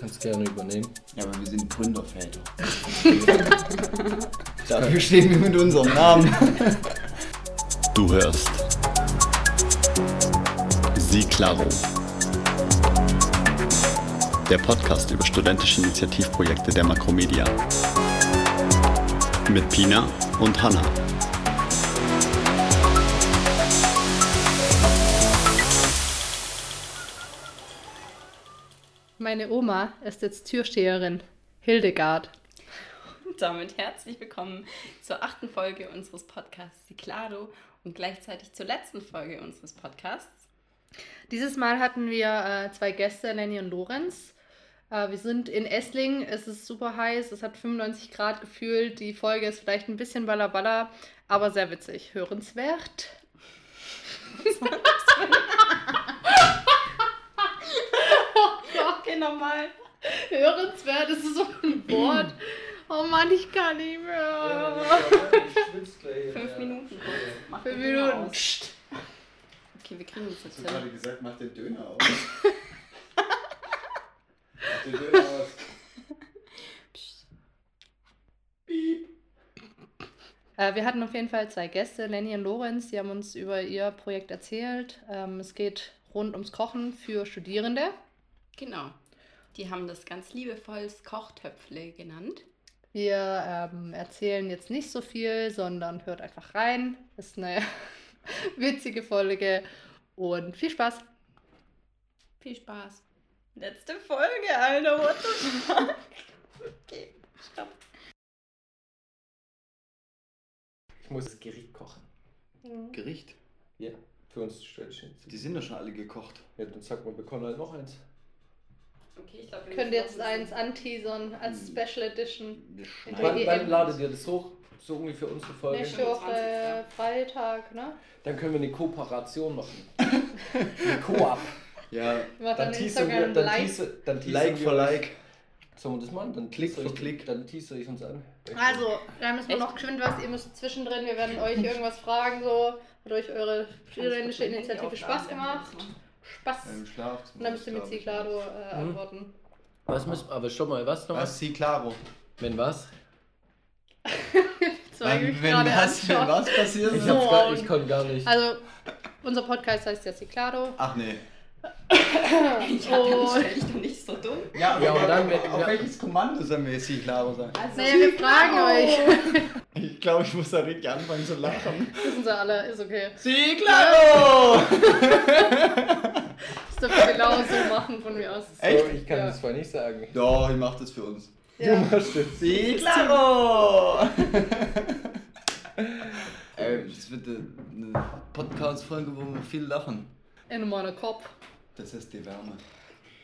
Kannst gerne übernehmen. Ja, aber wir sind Gründerväter. Dafür stehen wir mit unserem Namen. Du hörst Sie Claro. Der Podcast über studentische Initiativprojekte der Makromedia. Mit Pina und Hanna. Meine Oma ist jetzt Türsteherin. Hildegard. Und damit herzlich willkommen zur achten Folge unseres Podcasts Ciclado und gleichzeitig zur letzten Folge unseres Podcasts. Dieses Mal hatten wir äh, zwei Gäste, Lenny und Lorenz. Äh, wir sind in Essling, es ist super heiß, es hat 95 Grad gefühlt. Die Folge ist vielleicht ein bisschen ballerballer, aber sehr witzig. Hörenswert. Okay, nochmal. Hörenswert, das ist so ein Wort. Oh Mann, ich kann nicht mehr. Fünf Minuten kurz. Mach Fünf Minuten. aus. Psst. Okay, wir kriegen das jetzt Hast du gerade hin. gesagt, mach den Döner aus. mach den Döner aus. Äh, wir hatten auf jeden Fall zwei Gäste, Lenny und Lorenz, die haben uns über ihr Projekt erzählt. Ähm, es geht rund ums Kochen für Studierende. Genau. Die haben das ganz liebevoll Kochtöpfle genannt. Wir ähm, erzählen jetzt nicht so viel, sondern hört einfach rein. Ist eine witzige Folge und viel Spaß. Viel Spaß. Letzte Folge, Alter. What the fuck? Okay, stopp. Ich muss das Gericht kochen. Gericht. Ja, für uns Studenten. Die sind doch schon alle gekocht. Ja, dann sag mal, wir bekommen halt noch eins. Okay, ich glaube, wir Könnt jetzt eins anteasern als Special Edition. Wann- Wann, ladet ihr das hoch? So ungefähr unsere Folge? Nächste Woche äh, Freitag, ne? Dann können wir eine Kooperation machen. eine Koop. Ja, Dann dann teasern wir, dann live. teaser, dann teasern Like for Like. Sollen wir das machen? Dann Klick teaser für ich- Klick. Dann teaser ich uns an. Also, da müssen wir Echt? noch geschwind was. Ihr müsst zwischendrin, wir werden euch irgendwas fragen. So, hat euch eure studentische Initiative Spaß gemacht? Spaß. Im Schlafzimmer. Und dann müsst ihr mit Ciclado äh, Mhm. antworten. Was müssen aber schon mal, was noch? Was? Sie claro. Wenn was? Wenn gerade was, wenn was passiert? Ich, So. ich konnte gar nicht. Also, unser Podcast heißt ja Ciclado. Ach nee. Ja, dann stell dich doch nicht so dumm. Ja, Ja, und dann- auf ja. welches Kommando sollen wir jetzt Sie claro sagen? Also, Naja, wir fragen euch. Ich glaube, ich muss da richtig anfangen zu lachen. Wissen sie alle, ist okay. Sie claro! Das dürfen wir genau so machen von mir aus. Echt? So, ich kann Ja. das zwar nicht sagen. Doch, ich mach das für uns. Ja. machst das. Sie claro! Ey, das wird eine Podcast-Folge, wo wir viel lachen. In meinem Kopf. Das ist die Wärme.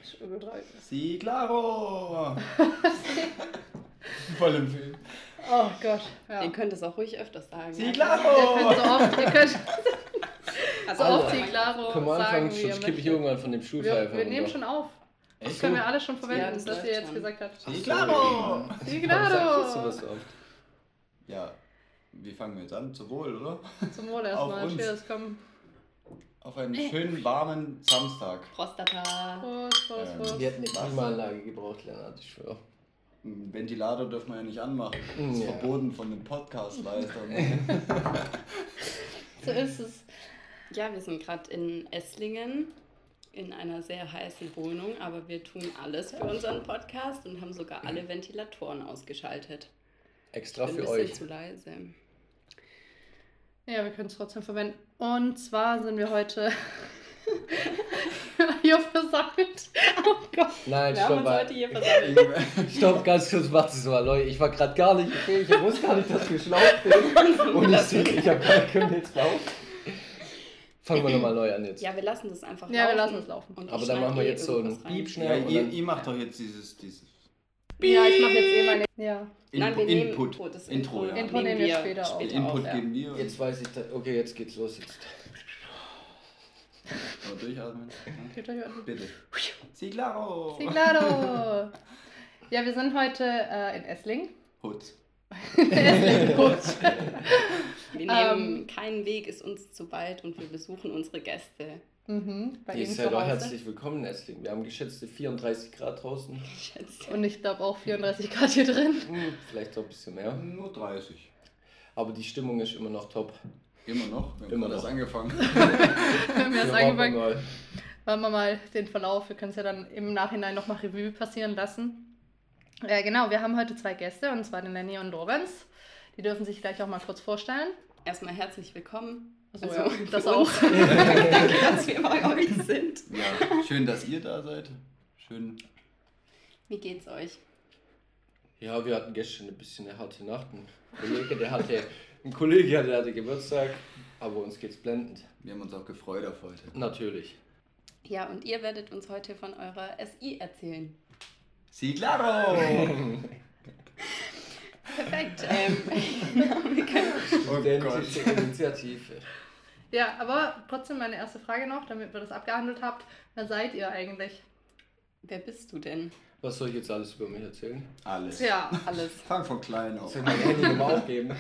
Ich übertreibe. Sie claro! Voll im Film. Oh Gott. Ja. Ihr könnt es auch ruhig öfters sagen. Sie Ihr claro! könnt so oft, ihr könnt Also, so oft. Ciclaro Können wir sagen, anfangen, wie ihr sonst kippe ich irgendwann von dem Wir, Schulpfeifer wir nehmen schon auf. Das Echt können wir alle schon verwenden, Ja, das ihr jetzt schon. gesagt habt. Sie claro! Warum sagst du so oft? Ja, wie fangen wir jetzt an? Zu wohl, oder? Zum Wohl erstmal. Cheers, komm. Auf einen schönen, warmen Samstag. Prostata. Prost, Prost, Ähm, Prost. Wir hätten eine Klimaanlage gebraucht, Lennart, ich schwöre. Einen Ventilator dürfen wir ja nicht anmachen. Das ist Ja. verboten von den Podcast-Leistern. So ist es. Ja, wir sind gerade in Esslingen in einer sehr heißen Wohnung, aber wir tun alles für unseren Podcast und haben sogar alle Ventilatoren ausgeschaltet. Extra Bin ein für bisschen euch. zu leise. Ja, wir können es trotzdem verwenden. Und zwar sind wir heute hier versammelt. Oh Gott. Nein, Wir haben stopp uns mal. heute hier versammelt. Stopp, ganz kurz, warte so mal, Leute. Ich war gerade gar nicht okay. Ich wusste gar nicht, dass wir schlau sind. Und ich sehe, ich habe gar können jetzt laufen. Fangen wir nochmal neu an jetzt. Ja, wir lassen das einfach Ja, wir laufen. lassen es laufen. Und ich Aber dann machen wir jetzt so rein. Piep schnell. ja, ihr, ihr macht doch jetzt dieses, dieses Ja, ich mache jetzt eh meine. Ja. Nein, wir Input. nehmen Input. oh, das Intro, ja. Intro nehmen wir später auf. Den Input auf, ja. geben wir. Jetzt weiß ich, da, okay, jetzt geht's los. Jetzt. Aber durchatmen. An. Bitte. Sie claro! Ja, wir sind heute äh, in Essling. Hutz. Essling, gut. Wir nehmen Ähm. keinen Weg, ist uns zu weit und wir besuchen unsere Gäste. Mhm, bei Die Ihnen seid auch herzlich willkommen in Essling. Wir haben geschätzte 34 Grad draußen. Schätze. Und ich glaube auch 34 Grad hier drin. Hm, Vielleicht auch ein bisschen mehr. Nur 30. Aber die Stimmung ist immer noch top. Immer noch. Wir haben Immer erst angefangen. Wir haben wir angefangen. mal. Wollen wir mal den Verlauf, wir können es ja dann im Nachhinein nochmal Revue passieren lassen. Ja, genau, wir haben heute zwei Gäste, und zwar den Lenny und Lorenz. Die dürfen sich gleich auch mal kurz vorstellen. Erstmal herzlich willkommen. Also, Also, ja, das auch. Danke, dass wir bei euch sind. Ja, schön, dass ihr da seid. Schön. Wie geht's euch? Ja, wir hatten gestern ein bisschen eine harte Nacht. Ein Kollege, der hatte, ein Kollege, der hatte Geburtstag, aber uns geht's blendend. Wir haben uns auch gefreut auf heute. Natürlich. Ja, und ihr werdet uns heute von eurer SI erzählen. Sí, claro! Perfekt. Ähm, wir können Studentische Initiative. Ja, aber trotzdem meine erste Frage noch, damit wir das abgehandelt habt. Wer seid ihr eigentlich? Wer bist du denn? Was soll ich jetzt alles über mich erzählen? Alles. Ja, Alles. Fang von klein auf. Soll ich meine Handynummer aufgeben?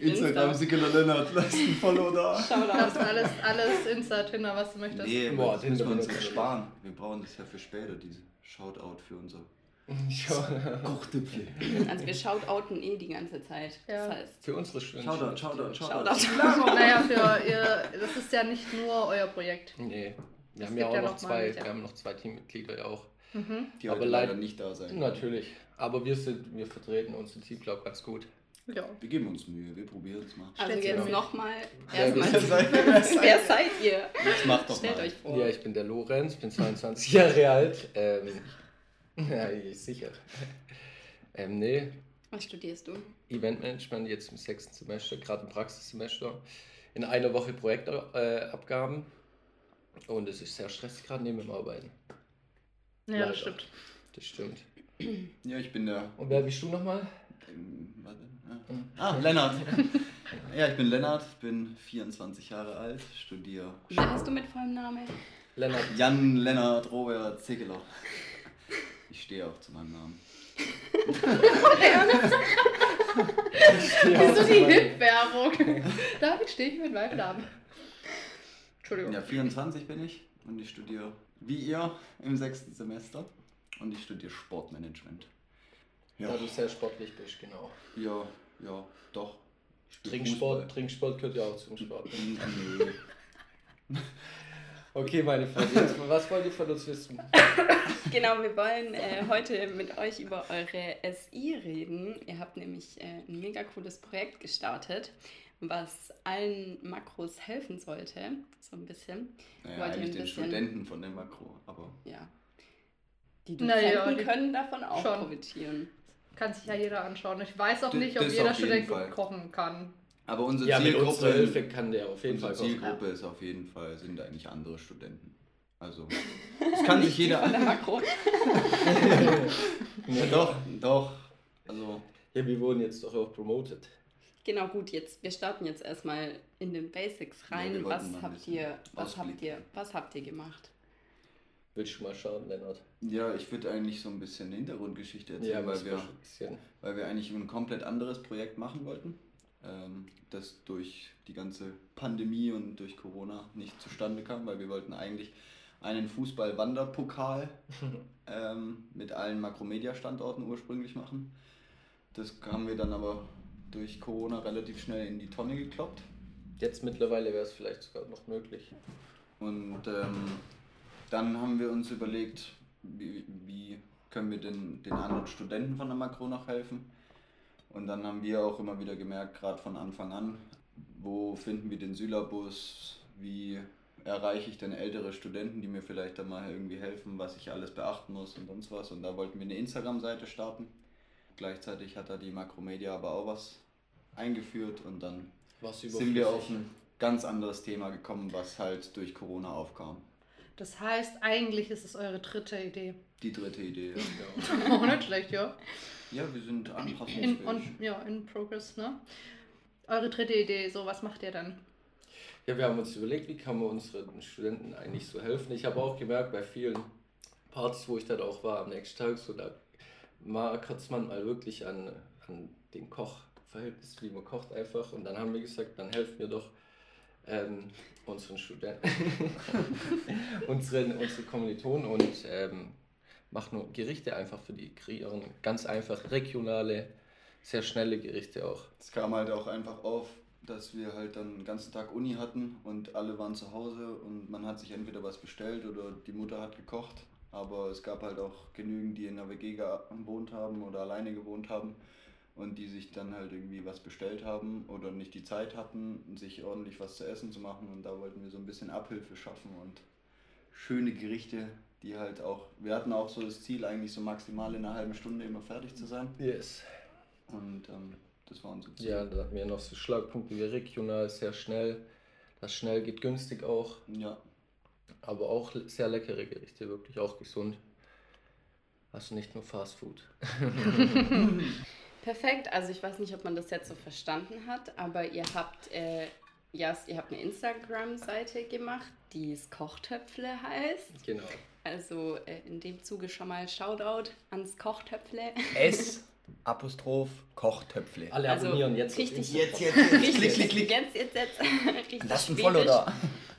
Instagram, Insta. Sigela Lennart, lasst ein Follow da. ist alles, alles Insta, Tinder, was du möchtest. Nee, Boah, das müssen wir uns ersparen. Wir brauchen das ja für später, diese Shoutout für unser Schon. Kochtüpfel. Also wir shoutouten eh die ganze Zeit. Ja. Das heißt, Für unsere Studenten. Shoutout, Shoutout, Shoutout. Shoutout. Naja, für ihr, das ist ja nicht nur euer Projekt. Nee. Wir Es haben ja auch ja noch noch zwei, welche. wir haben noch zwei Teammitglieder ja auch. Mhm. Die Aber leider nicht da sein. Natürlich. Aber wir sind, wir vertreten unser Team, glaube ich, ganz gut. Ja. Wir geben uns Mühe, wir probieren es mal. also Stellt jetzt mit. nochmal Ja, Wer seid ihr? Jetzt mach doch Stellt mal. euch vor. Ja, ich bin der Lorenz, bin 22 Jahre alt. Ähm, ja, sicher. Ähm, nee, Was studierst du? Eventmanagement jetzt im sechsten Semester, gerade im Praxissemester. In einer Woche Projektabgaben. Und es ist sehr stressig gerade neben dem Arbeiten. Ja, Leider. das stimmt. Das stimmt. Ja, ich bin der. Und wer bist du nochmal? ähm, Warte. Ah, ah Lennart. ja, ich bin Lennart, bin 24 Jahre alt, studiere. Wer hast du mit vollem Namen? Lennart. Jan Lennart Robert Zegeler. Ich stehe auch zu meinem Namen. Wieso die Hip-Werbung? Damit stehe ich mit meinem Namen. Entschuldigung. Ja, 24 bin ich und ich studiere wie ihr im sechsten Semester und ich studiere Sportmanagement. Ja. Da du sehr sportlich bist, genau. Ja, ja, doch. Trinksport. Trinksport gehört ja auch zum Sport. Nö. Okay, meine Freunde, was wollt ihr von uns wissen? Genau, wir wollen äh, heute mit euch über eure SI reden. Ihr habt nämlich äh, ein mega cooles Projekt gestartet, was allen Makros helfen sollte. So ein bisschen. Naja, Wollt ihr eigentlich den bisschen- Studenten von der Makro, aber Ja. Die Naja, Dozenten die- können davon auch schon. profitieren. Kann sich ja jeder anschauen. Ich weiß auch D- nicht, ob jeder Student gut kochen kann. Aber unsere Ja, mit Zielgruppe, unserer Hilfe kann der auf jeden unsere Fall kochen. Zielgruppe ist auf jeden Fall, sind eigentlich andere Studenten. Also, das kann sich jeder Von der Makro. Ja, doch, doch. Also, Ja, wir wurden jetzt doch auch promoted. Genau, gut, jetzt, wir starten jetzt erstmal in den Basics Ja, rein. wollten was habt ihr, was habt ihr, was habt ihr gemacht? Willst du mal schauen, Lennart? ja, ich würde eigentlich so ein bisschen eine Hintergrundgeschichte erzählen, Ja, weil, wir, weil wir eigentlich ein komplett anderes Projekt machen wollten, ähm, das durch die ganze Pandemie und durch Corona nicht zustande kam, weil wir wollten eigentlich einen Fußball-Wanderpokal ähm, mit allen Makromedia-Standorten ursprünglich machen. Das haben wir dann aber durch Corona relativ schnell in die Tonne gekloppt. Jetzt mittlerweile wäre es vielleicht sogar noch möglich. Und ähm, dann haben wir uns überlegt, wie, wie können wir den, den anderen Studenten von der Makro noch helfen. Und dann haben wir auch immer wieder gemerkt, gerade von Anfang an, wo finden wir den Syllabus, wie erreiche ich denn ältere Studenten, die mir vielleicht dann mal irgendwie helfen, was ich alles beachten muss und sonst was. Und da wollten wir eine Instagram-Seite starten. Gleichzeitig hat da die Makromedia aber auch was eingeführt und dann Was sind wir auf ein ganz anderes Thema gekommen, was halt durch Corona aufkam. Das heißt, eigentlich ist es eure dritte Idee. Die dritte Idee. Ja, Auch nicht schlecht, ja. ja wir sind In, anpassungsfähig. und, ja, in Progress, ne? Eure dritte Idee, so, was macht ihr dann? Ja, wir haben uns überlegt, wie kann man unseren Studenten eigentlich so helfen. Ich habe auch gemerkt, bei vielen Partys, wo ich dann auch war am nächsten Tag, so da kratzt man mal wirklich an, an den Kochverhältnis, wie man kocht einfach. Und dann haben wir gesagt, dann helfen wir doch ähm, unseren Studenten, unseren, unsere Kommilitonen und ähm, mache nur Gerichte einfach für die kreieren. Ganz einfach regionale, sehr schnelle Gerichte auch. Es kam halt auch einfach auf, dass wir halt dann den ganzen Tag Uni hatten und alle waren zu Hause und man hat sich entweder was bestellt oder die Mutter hat gekocht. Aber es gab halt auch genügend, die in der WG gewohnt haben oder alleine gewohnt haben und die sich dann halt irgendwie was bestellt haben oder nicht die Zeit hatten, sich ordentlich was zu essen zu machen. Und da wollten wir so ein bisschen Abhilfe schaffen und schöne Gerichte, die halt auch, wir hatten auch so das Ziel, eigentlich so maximal in einer halben Stunde immer fertig zu sein. Yes. Und ähm, das war unser Ziel. Ja, da hatten wir noch so Schlagpunkte wie regional, sehr schnell. Das schnell geht günstig auch, Ja. aber auch sehr leckere Gerichte, wirklich auch gesund. Also nicht nur Fast Food. Perfekt, also ich weiß nicht, ob man das jetzt so verstanden hat, aber ihr habt, äh, ja, ihr habt eine Instagram-Seite gemacht, die es Kochtöpfle heißt. Genau. Also äh, in dem Zuge schon mal Shoutout ans Kochtöpfle. S, Apostroph, Kochtöpfle. Alle Also, abonnieren jetzt. richtig-. Jetzt, jetzt, jetzt, Richtig, klick, klick, klick. Jetzt, jetzt, jetzt. Richtig Lasst ein. Follow da.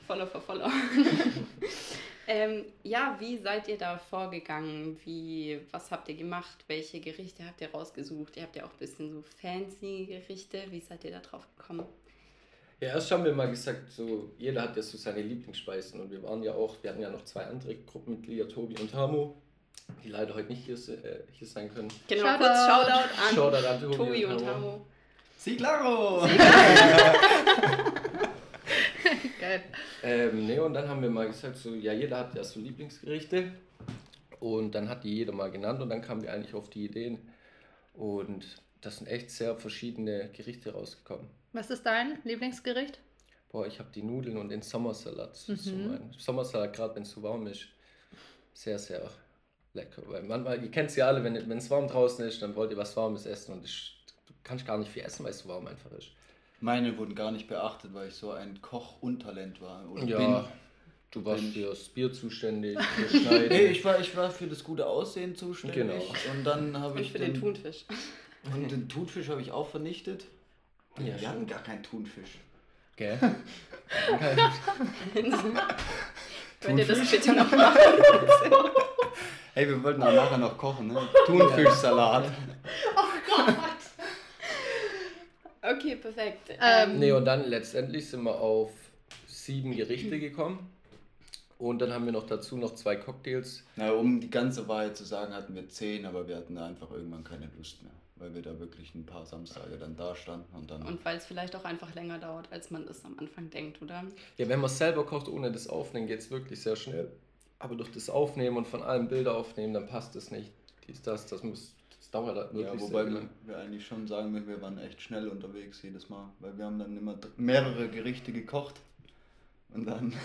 Follow for Follow. ähm, ja, wie seid ihr da vorgegangen? Wie, was habt ihr gemacht? Welche Gerichte habt ihr rausgesucht? Ihr habt ja auch ein bisschen so fancy Gerichte. Wie seid ihr da drauf gekommen? Ja, erst haben wir mal gesagt, so jeder hat ja so seine Lieblingsspeisen und wir waren ja auch, wir hatten ja noch zwei andere Gruppenmitglieder, Tobi und Hamo, die leider heute nicht hier, äh, hier sein können. Genau, Shoutout. kurz Shoutout an Shoutout an Tobi, Tobi und. Sí, claro! Geil. Ähm, ne, und dann haben wir mal gesagt, so, ja, jeder hat ja so Lieblingsgerichte und dann hat die jeder mal genannt und dann kamen wir eigentlich auf die Ideen und das sind echt sehr verschiedene Gerichte rausgekommen. Was ist dein Lieblingsgericht? Boah, ich habe die Nudeln und den Sommersalat. So Mhm. mein Sommersalat, gerade wenn es so warm ist, sehr, sehr lecker. Weil manchmal, ihr kennt es ja alle, wenn es warm draußen ist, dann wollt ihr was Warmes essen und ich, du kannst gar nicht viel essen, weil es so warm einfach ist. Meine wurden gar nicht beachtet, weil ich so ein Koch-Untalent war. Oder Ja, bin. du warst bin. fürs Bier zuständig, für Schneiden. Nee, ich war, ich war für das gute Aussehen zuständig. Genau. Und dann habe ich für den Thunfisch. Und den Thunfisch habe ich auch vernichtet. Ja, wir schon. hatten gar keinen Thunfisch. Gell? Könnt ihr das bitte noch machen? Hey, wir wollten auch nachher noch kochen, ne? Thunfischsalat. Okay, perfekt. Ähm, Nee, und dann letztendlich sind wir auf sieben Gerichte gekommen. Und dann haben wir noch dazu noch zwei Cocktails. Na, um die ganze Wahrheit zu sagen, hatten wir zehn, aber wir hatten einfach irgendwann keine Lust mehr. Weil wir da wirklich ein paar Samstage dann da standen und dann. Und weil es vielleicht auch einfach länger dauert, als man das am Anfang denkt, oder? Ja, wenn man es selber kocht, ohne das Aufnehmen, geht es wirklich sehr schnell. Aber durch das Aufnehmen und von allem Bilder aufnehmen, dann passt es nicht. Dies, das, das muss, das dauert halt wirklich ja, sehr wobei wir, lang. wir eigentlich schon sagen wir waren echt schnell unterwegs jedes Mal. Weil wir haben dann immer mehrere Gerichte gekocht. Und dann.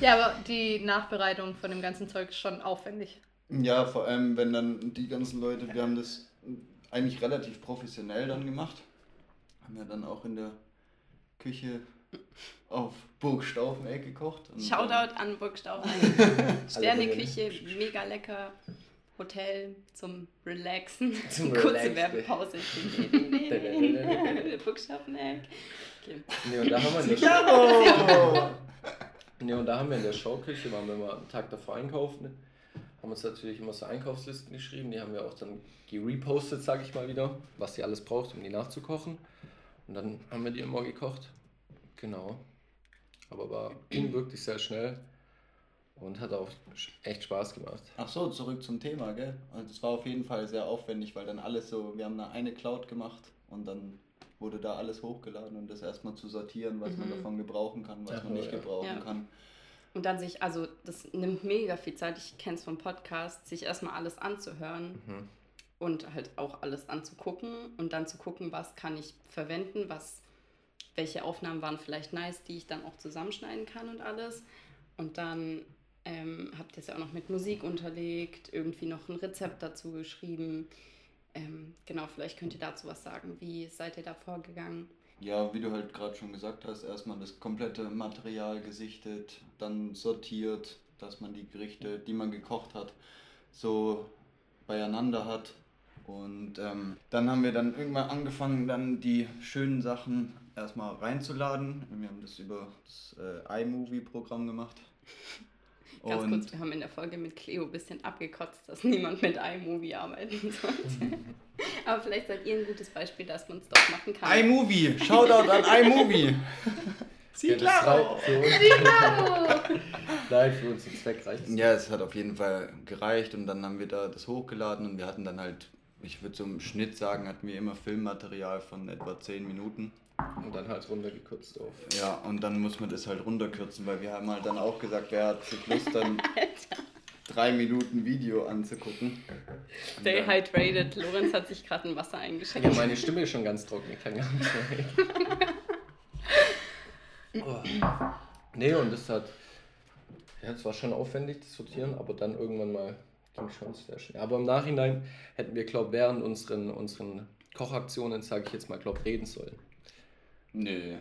Ja, aber die Nachbereitung von dem ganzen Zeug ist schon aufwendig. Ja, vor allem, wenn dann die ganzen Leute, wir haben das eigentlich relativ professionell dann gemacht. Haben ja dann auch in der Küche auf Burg Staufeneck gekocht. Shoutout an Burgstaufen. Sterneküche, mega lecker. Hotel zum Relaxen. Zum Kurze Relaxen. Werbepause. Burgstaufen-Eck. Okay. Nee, und da haben wir in der Claro! Nee, und da haben wir in der Schauküche, waren wir mal einen Tag davor einkaufen, haben uns natürlich immer so Einkaufslisten geschrieben, die haben wir auch dann gerepostet, sage ich mal wieder, was sie alles braucht, um die nachzukochen. Und dann haben wir die immer gekocht. Genau. Aber war, ging wirklich sehr schnell und hat auch echt Spaß gemacht. Ach so, zurück zum Thema, gell? Also es war auf jeden Fall sehr aufwendig, weil dann alles so, wir haben da eine Cloud gemacht und dann wurde da alles hochgeladen und das erstmal zu sortieren, was man Mhm. davon gebrauchen kann, was Ach, man nicht ja. gebrauchen Ja. kann. Und dann sich, also das nimmt mega viel Zeit, ich kenne es vom Podcast, sich erstmal alles anzuhören Mhm. und halt auch alles anzugucken und dann zu gucken, was kann ich verwenden, was, welche Aufnahmen waren vielleicht nice, die ich dann auch zusammenschneiden kann und alles. Und dann ähm, habt ihr es ja auch noch mit Musik unterlegt, irgendwie noch ein Rezept dazu geschrieben. Ähm, genau, vielleicht könnt ihr dazu was sagen. Wie seid ihr da vorgegangen? Ja, wie du halt gerade schon gesagt hast, erstmal das komplette Material gesichtet, dann sortiert, dass man die Gerichte, die man gekocht hat, so beieinander hat Und ähm, dann haben wir dann irgendwann angefangen, dann die schönen Sachen erstmal reinzuladen. Wir haben das über das äh, iMovie-Programm gemacht. Ganz Und kurz, wir haben in der Folge mit Cleo ein bisschen abgekotzt, dass niemand mit iMovie arbeiten sollte. Aber vielleicht seid ihr ein gutes Beispiel, dass man es doch machen kann. iMovie! Shoutout an iMovie! Ja, das reicht für uns. Nein, für unseren Zweck reicht es. Ja, es hat auf jeden Fall gereicht und dann haben wir da das hochgeladen und wir hatten dann halt, ich würde so im Schnitt sagen, hatten wir immer Filmmaterial von etwa 10 Minuten. Und dann halt runtergekürzt auf. Ja, und dann muss man das halt runterkürzen, weil wir haben halt dann auch gesagt, wer hat sich Lust, dann drei Minuten Video anzugucken. Stay hydrated. Lorenz hat sich gerade ein Wasser eingeschenkt. Ja, meine Stimme ist schon ganz trocken, ich kann gar nicht mehr reden. oh. Nee, und das hat. Ja, es war schon aufwendig, das Sortieren, aber dann irgendwann mal ging schon sehr schnell. Aber im Nachhinein hätten wir, glaube während unseren, unseren Kochaktionen, sage ich jetzt mal, glaube reden sollen. Nee.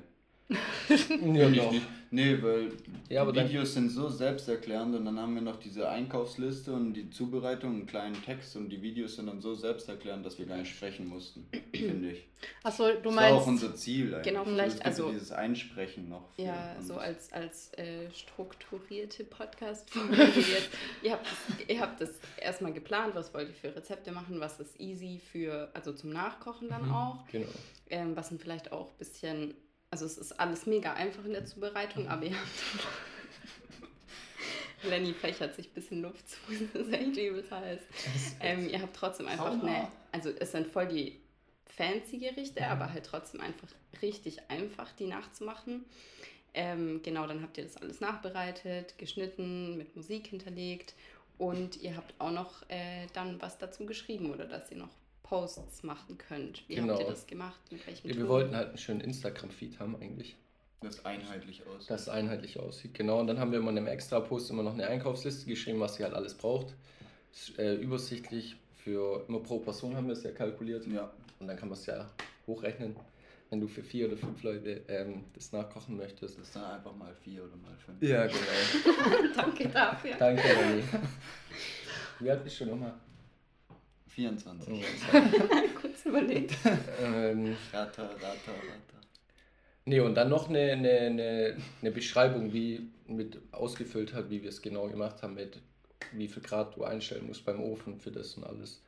Ja, doch. nicht. Nee, weil Ja, aber die dann- Videos sind so selbsterklärend und dann haben wir noch diese Einkaufsliste und die Zubereitung, einen kleinen Text und die Videos sind dann so selbsterklärend, dass wir gar nicht sprechen mussten, finde ich. Achso, du das war auch meinst. unser Ziel eigentlich. Genau, So, vielleicht, also- dieses Einsprechen noch. Ja, so als, als äh, strukturierte Podcast-Folge jetzt. Ihr habt, das, ihr habt das erstmal geplant, was wollt ihr für Rezepte machen, was ist easy für, also zum Nachkochen dann auch. Genau. Ähm, was sind vielleicht auch ein bisschen, also es ist alles mega einfach in der Zubereitung, aber ihr habt. Lenny fächert sich ein bisschen Luft zu, das ist echt übelst heiß. Ähm, ihr habt trotzdem einfach eine, also es sind voll die fancy Gerichte, aber halt trotzdem einfach richtig einfach, die nachzumachen. Ähm, genau, dann habt ihr das alles nachbereitet, geschnitten, mit Musik hinterlegt und ihr habt auch noch äh, dann was dazu geschrieben oder dass ihr noch Posts machen könnt. Wie habt Genau. ihr das gemacht? Mit welchem Ja, wir Tool? wollten halt einen schönen Instagram-Feed haben eigentlich. Das einheitlich aus. das einheitlich aussieht. Genau, und dann haben wir immer in einem Extra-Post immer noch eine Einkaufsliste geschrieben, was sie halt alles braucht. Äh, übersichtlich für immer pro Person haben wir es ja kalkuliert. Ja. Und dann kann man es ja hochrechnen, wenn du für vier oder fünf Leute ähm, das nachkochen möchtest. Das ist dann einfach mal vier oder mal fünf. Ja, genau. Danke dafür. Danke, Lenny. Wie alt bist du nochmal? 24. Kurz überlegt. ähm, Ratter, Ratter, Ratter. nee, und dann noch eine, eine, eine, eine Beschreibung, wie mit ausgefüllt hat, wie wir es genau gemacht haben, mit wie viel Grad du einstellen musst beim Ofen für das und alles.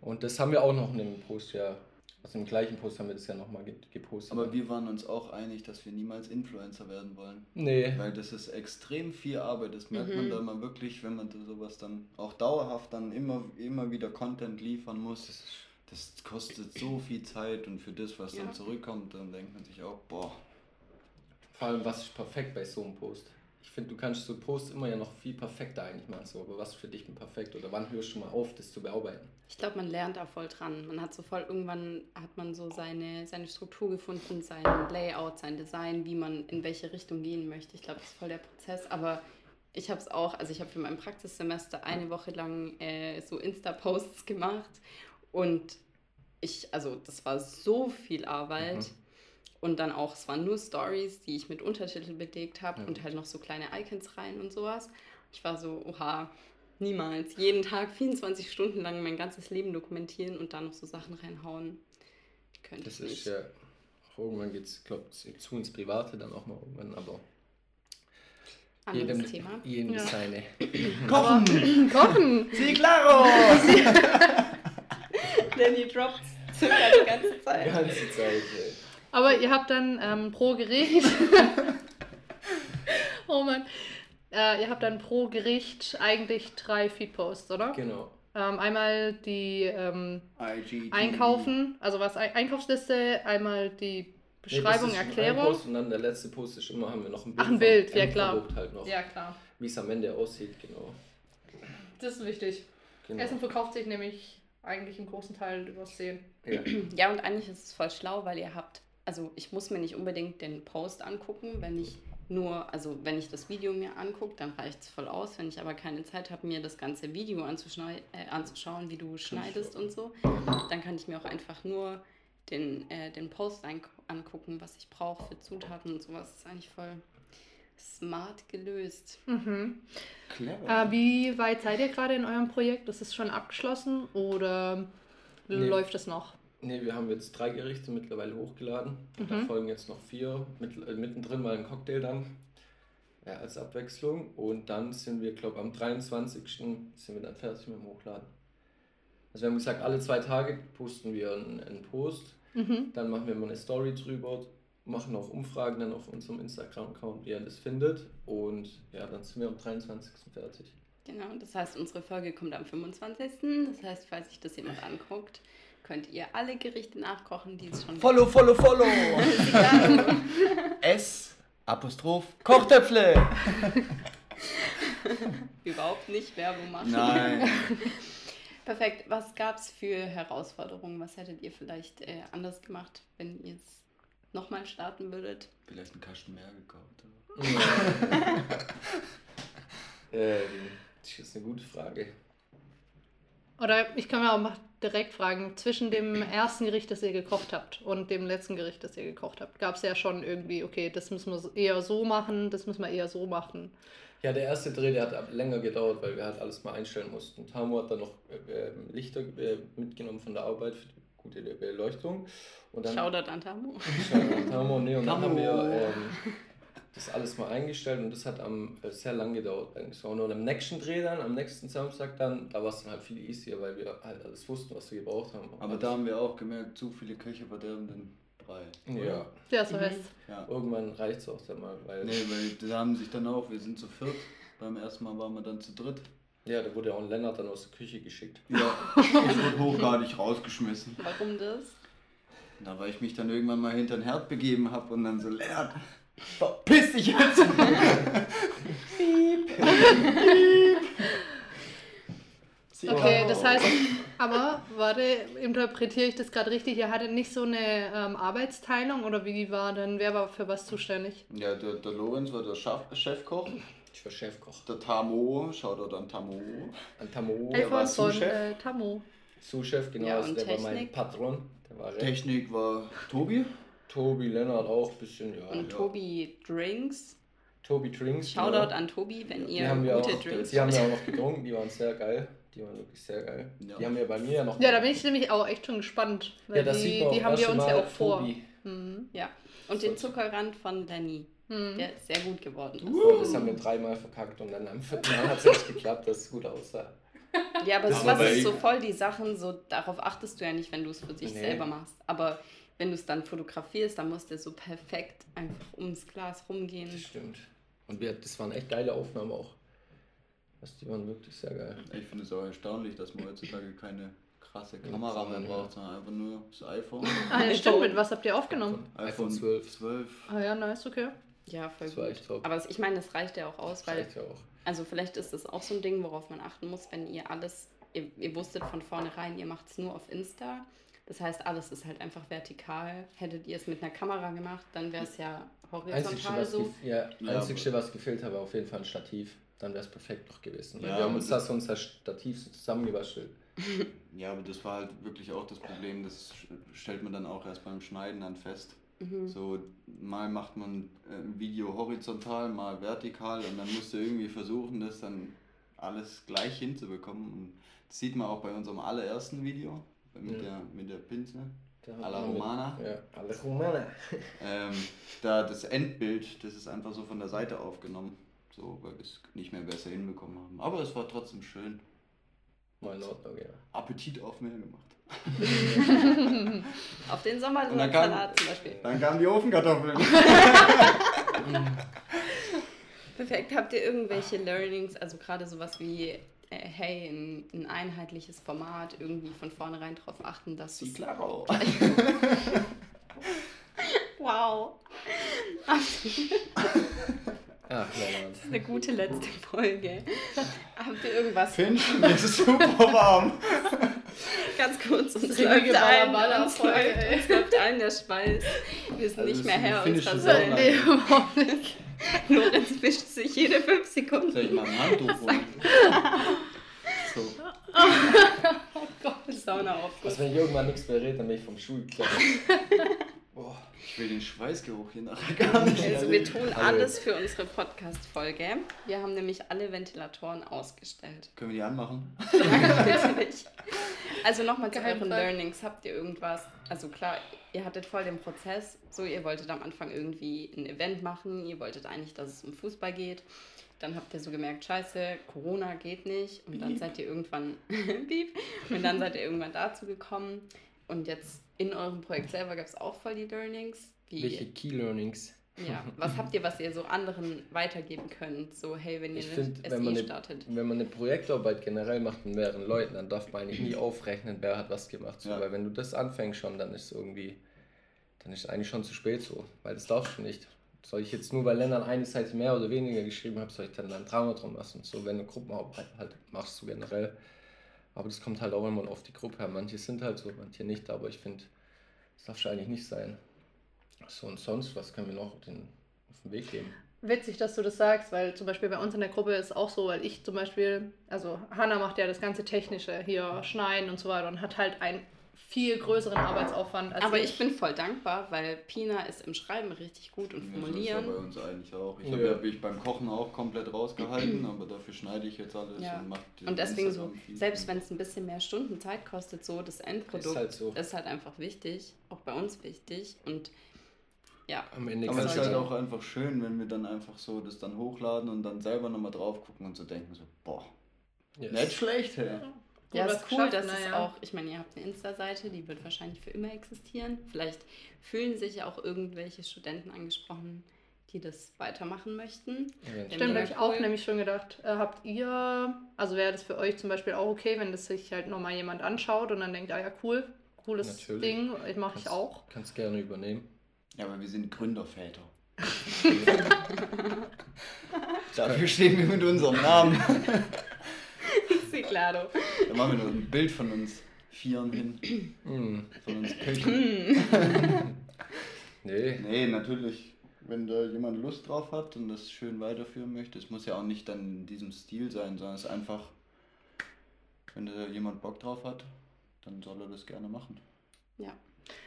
Und das haben wir auch noch in dem Post ja, also im gleichen Post haben wir das ja nochmal ge gepostet. Aber wir waren uns auch einig, dass wir niemals Influencer werden wollen. Nee, Weil das ist extrem viel Arbeit. Das merkt Mhm. man da mal wirklich, wenn man sowas dann auch dauerhaft dann immer, immer wieder Content liefern muss. Das kostet so viel Zeit und für das, was Ja. dann zurückkommt, dann denkt man sich auch, boah, vor allem was ist perfekt bei so einem Post? Ich finde, du kannst so Posts immer ja noch viel perfekter eigentlich machen, so, aber was für dich denn perfekt oder wann hörst du mal auf, das zu bearbeiten? Ich glaube, man lernt da voll dran. Man hat so voll, irgendwann hat man so seine, seine Struktur gefunden, sein Layout, sein Design, wie man in welche Richtung gehen möchte. Ich glaube, das ist voll der Prozess. Aber ich habe es auch, also ich habe für mein Praxissemester eine Woche lang äh, so Insta-Posts gemacht und ich, also das war so viel Arbeit. Mhm. Und dann auch, es waren nur Stories, die ich mit Untertitel belegt habe Ja. und halt noch so kleine Icons rein und sowas. Ich war so, oha, niemals. Jeden Tag 24 Stunden lang mein ganzes Leben dokumentieren und dann noch so Sachen reinhauen. Könnte Das ich ist nicht. ja, auch irgendwann geht es, glaube ich, zu ins Private dann auch mal irgendwann, aber Anderes jedem, Thema. jedem Ja. seine. Kochen! Kochen! Sí, claro! Danny droppt circa die ganze Zeit. ganze Zeit, ey. Aber ihr habt dann ähm, pro Gericht. oh Mann. Äh, ihr habt dann pro Gericht eigentlich drei Feedposts, oder? Genau. Ähm, einmal die ähm. Einkaufen, also was Ein- Einkaufsliste, einmal die Beschreibung, Nee, das ist ein Erklärung. Post und dann der letzte Post ist immer, haben wir noch ein Bild. Ach, ein Bild, ja, klar. Halt noch, Ja, klar. Wie es am Ende aussieht, genau. Das ist wichtig. genau. Essen verkauft sich nämlich eigentlich im großen Teil übers Sehen. Ja. Ja, und eigentlich ist es voll schlau, weil ihr habt, also ich muss mir nicht unbedingt den Post angucken, wenn ich nur, also wenn ich das Video mir angucke, dann reicht es voll aus. Wenn ich aber keine Zeit habe, mir das ganze Video äh, anzuschauen, wie du schneidest und so, dann kann ich mir auch einfach nur den, äh, den Post angucken, was ich brauche für Zutaten und sowas. Das ist eigentlich voll smart gelöst. Mhm. Clever. Äh, wie weit seid ihr gerade in eurem Projekt? Ist es schon abgeschlossen oder Nee. läuft es noch? Ne, wir haben jetzt drei Gerichte mittlerweile hochgeladen. Und Da Mhm. folgen jetzt noch vier. Mit, äh, mittendrin mal ein Cocktail dann. Ja, als Abwechslung. Und dann sind wir, glaube am 23. sind wir dann fertig mit dem Hochladen. Also wir haben gesagt, alle zwei Tage posten wir einen, einen Post. Mhm. Dann machen wir mal eine Story drüber, machen auch Umfragen dann auf unserem Instagram-Account, wie ihr das findet. Und ja, dann sind wir am 23. fertig. Genau, das heißt, unsere Folge kommt am 25. Das heißt, falls sich das jemand anguckt, könnt ihr alle Gerichte nachkochen, die es schon Follow, follow, follow. gibt. S, Apostroph, Kochtöpfle. Überhaupt nicht Werbung machen. Nein. Perfekt. Was gab es für Herausforderungen? Was hättet ihr vielleicht äh, anders gemacht, wenn ihr es nochmal starten würdet? Vielleicht einen Kasten mehr gekauft. ähm, das ist eine gute Frage. Oder ich kann mir auch mal direkt fragen, zwischen dem ersten Gericht, das ihr gekocht habt und dem letzten Gericht, das ihr gekocht habt, gab es ja schon irgendwie, okay, das müssen wir eher so machen, das müssen wir eher so machen. Ja, der erste Dreh, der hat länger gedauert, weil wir halt alles mal einstellen mussten. Tamo hat dann noch äh, Lichter äh, mitgenommen von der Arbeit für die gute Beleuchtung. Und dann Shoutout an Tamu. Shoutout an Tamo, nee, und dann Tamo. haben wir ähm, das alles mal eingestellt und das hat am, äh, sehr lang gedauert eigentlich. So, und am nächsten Dreh dann, am nächsten Samstag dann, da war es dann halt viel easier, weil wir halt alles wussten, was wir gebraucht haben. Aber da haben wir auch gemerkt, zu viele Köche verderben den Brei. Ja, Ja, so Mhm. heißt Ja. irgendwann reicht es auch dann mal, weil... Nee, weil da haben sich dann auch, wir sind zu viert. Beim ersten Mal waren wir dann zu dritt. Ja, da wurde ja auch ein Lennart dann aus der Küche geschickt. Ja, ich wurde hochgradig rausgeschmissen. Warum das? Da, weil ich mich dann irgendwann mal hinter den Herd begeben habe und dann so, Lennart, verpiss dich jetzt! Okay, das heißt, aber warte, interpretiere ich das gerade richtig? Ihr hattet nicht so eine ähm, Arbeitsteilung oder wie war denn, wer war für was zuständig? Ja, der, der Lorenz war der Chef, Chefkoch. Ich war Chefkoch. Der Tamo, Shoutout an Tamo. An Tamo, der war von Sous-Chef? äh, Tammo. Sous-Chef, genau, Ja, also der war mein Technik? Patron. Der war. Technik war Tobi. Tobi, Lennart auch ein bisschen, ja. Und ja. Tobi Drinks. Tobi Drinks. Shoutout genau. an Tobi, wenn ihr gute auch, Drinks die haben wir auch noch getrunken, die waren sehr geil. Die waren wirklich sehr geil. Ja. Die haben wir bei mir ja noch. Ja, da bin ich nämlich auch echt schon gespannt. Weil ja, das die, sieht man auch die haben wir uns ja Mal auch vor. Tobi. Mhm. Ja. Und den Zuckerrand von Danny, Mhm. der sehr gut geworden ist. Oh, das haben wir dreimal verkackt und dann am vierten Mal hat es echt geklappt, dass es gut aussah. Ja, aber Das sowas war ist so voll die Sachen, so darauf achtest du ja nicht, wenn du es für dich Nee. selber machst. Aber wenn du es dann fotografierst, dann muss der so perfekt einfach ums Glas rumgehen. Das stimmt. Und wir, das waren echt geile Aufnahmen auch. Das, die waren wirklich sehr geil. Ich finde es auch erstaunlich, dass man heutzutage keine krasse Kamera mehr braucht, sondern einfach nur das iPhone. Ah, ja, stimmt. Mit was habt ihr aufgenommen? iPhone 12. 12. Ah ja, nice, okay. Ja, voll Das war gut. echt top. Aber ich meine, das reicht ja auch aus, weil, Reicht ja auch. also vielleicht ist das auch so ein Ding, worauf man achten muss, wenn ihr alles, ihr, ihr wusstet von vornherein, ihr macht es nur auf Insta. Das heißt, alles ist halt einfach vertikal. Hättet ihr es mit einer Kamera gemacht, dann wäre es ja Einzigste, horizontal was, so. ja, Ja, Einzigste, was gefehlt hat, war auf jeden Fall ein Stativ. Dann wäre es perfekt noch gewesen. Ja, wir haben uns das unser Stativ so zusammengebastelt. Ja, aber das war halt wirklich auch das Problem, das stellt man dann auch erst beim Schneiden dann fest. Mhm. So, mal macht man äh, ein Video horizontal, mal vertikal und dann musst du irgendwie versuchen, das dann alles gleich hinzubekommen. Und das sieht man auch bei unserem allerersten Video mit, Ja. der, mit der Pinsel. Alla man mit- Romana. Ja, alla Romana. Ähm, da das Endbild, das ist einfach so von der Seite aufgenommen. So, weil wir es nicht mehr besser hinbekommen haben. Aber es war trotzdem schön. Mal in Ordnung, ja. Appetit auf mehr gemacht. Auf den Sommersalat zum Beispiel. Dann kamen die Ofenkartoffeln. Perfekt. Habt ihr irgendwelche Learnings, also gerade sowas wie, hey, ein, ein einheitliches Format, irgendwie von vornherein darauf achten, dass es. Claro. Wow. Ach, Lennart. Eine gute letzte Folge. Habt ihr irgendwas? Finch, mir ist super warm. Ganz kurz, uns läuft Balla-Balla uns läuft, ey. uns läuft allen der Schweiß. Wir sind Also nicht mehr ist Herr unserer. Sauna. Nee, überhaupt nicht. Lorenz wischt sich jede fünf Soll ich Sekunden. mal ein Handtuch holen? So. Sauna auf. Was, wenn ich irgendwann nichts mehr rede, dann bin ich vom geklettert. Boah. Ich will den Schweißgeruch hier nachher gar nicht. Also wir tun Also- alles für unsere Podcast-Folge. Wir haben nämlich alle Ventilatoren ausgestellt. Können wir die anmachen? Bitte nicht. Also nochmal zu euren. Learnings. Habt ihr irgendwas? Also klar, ihr hattet voll den Prozess. So, ihr wolltet am Anfang irgendwie ein Event machen. Ihr wolltet eigentlich, dass es um Fußball geht. Dann habt ihr so gemerkt, scheiße, Corona geht nicht. Und dann seid ihr irgendwann, Piep. Und dann seid ihr irgendwann dazu gekommen. Und jetzt in eurem Projekt selber gab es auch voll die Learnings. Wie, Welche Key Learnings? Ja, was habt ihr, was ihr so anderen weitergeben könnt? So, hey, wenn ihr Ich eine finde, wenn, man eine- startet. wenn man eine Projektarbeit generell macht mit mehreren Leuten, dann darf man eigentlich nie aufrechnen, wer hat was gemacht. So, Ja. Weil wenn du das anfängst schon, dann ist irgendwie, dann ist eigentlich schon zu spät so, weil das darfst du nicht. Soll ich jetzt nur, weil Ländern eine Seite mehr oder weniger geschrieben habe, soll ich dann ein Drama drum lassen? So, wenn du Gruppenarbeit halt machst du generell. Aber das kommt halt auch immer auf die Gruppe an. Manche sind halt so, manche nicht, aber ich finde, das darf schon eigentlich nicht sein. So und sonst, was können wir noch den, auf den Weg geben? Witzig, dass du das sagst, weil zum Beispiel bei uns in der Gruppe ist auch so, weil ich zum Beispiel, also Hanna macht ja das ganze Technische hier, Schneiden und so weiter und hat halt einen viel größeren Arbeitsaufwand als Aber ich bin voll dankbar, weil Pina ist im Schreiben richtig gut und Ja, so ist ja formulieren. bei uns eigentlich auch. Ich Ja. habe ja mich beim Kochen auch komplett rausgehalten, aber dafür schneide ich jetzt alles Ja. und mache Und deswegen so, selbst wenn es ein bisschen mehr Stunden Zeit kostet, so das Endprodukt Ist halt so. ist halt einfach wichtig, auch bei uns wichtig. Und ja, Am Ende Aber es ist halt auch einfach schön, wenn wir dann einfach so das dann hochladen und dann selber nochmal drauf gucken und so denken so, boah, Yes. nicht schlecht, hey. Gut ja, was ist cool, dass es naja. auch, ich meine, ihr habt eine Insta-Seite, die wird wahrscheinlich für immer existieren. Vielleicht fühlen sich ja auch irgendwelche Studenten angesprochen, die das weitermachen möchten. Ja, Stimmt, habe ich auch cool. nämlich schon gedacht. Äh, habt ihr, also wäre das für euch zum Beispiel auch okay, wenn das sich halt nochmal jemand anschaut und dann denkt, ah ja, cool, cooles Natürlich. Ding, ich mache ich auch. Kannst gerne übernehmen. Ja, aber wir sind Gründerväter. Dafür stehen wir mit unserem Namen. Sí, claro. Da machen wir noch ein Bild von uns Vieren hin, Hm. von uns Köchen. Nee, Nee, natürlich, wenn da jemand Lust drauf hat und das schön weiterführen möchte, es muss ja auch nicht dann in diesem Stil sein, sondern es ist einfach, wenn da jemand Bock drauf hat, dann soll er das gerne machen.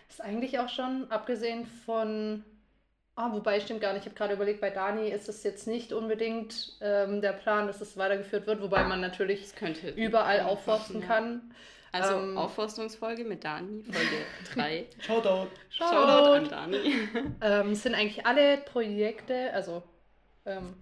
Ist eigentlich auch schon, abgesehen von, ah, wobei stimmt gar nicht, ich habe gerade überlegt, bei Dani ist es jetzt nicht unbedingt ähm, der Plan, dass es weitergeführt wird, wobei man natürlich überall aufforsten ja. kann. Also Ähm, Aufforstungsfolge mit Dani, Folge 3. Shoutout! Shoutout an Dani. Ähm, es sind eigentlich alle Projekte, also ähm,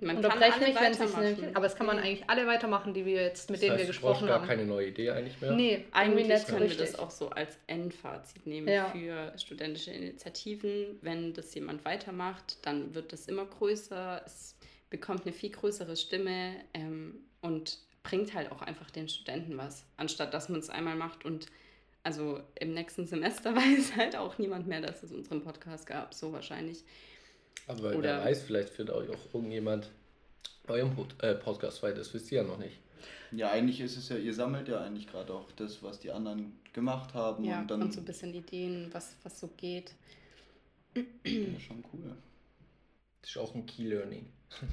Man unterbreche alle mich, wenn es nicht, aber es kann man eigentlich alle weitermachen, die wir jetzt, mit das denen heißt, wir du brauchst gesprochen gar haben. keine neue Idee eigentlich mehr. Nee, Eigentlich nicht können wir richtig. das auch so als Endfazit nehmen Ja. für studentische Initiativen. Wenn das jemand weitermacht, dann wird das immer größer, es bekommt eine viel größere Stimme ähm, und bringt halt auch einfach den Studenten was, anstatt dass man es einmal macht und also im nächsten Semester weiß halt auch niemand mehr, dass es unseren Podcast gab, so wahrscheinlich. Aber Oder- wer weiß, vielleicht führt euch auch irgendjemand euren Pod äh, Podcast weiter. Das wisst ihr ja noch nicht. Ja, eigentlich ist es ja, ihr sammelt ja eigentlich gerade auch das, was die anderen gemacht haben Ja, und dann und so ein bisschen Ideen, was, was so geht. ja, schon cool. Das ist auch ein Key Learning.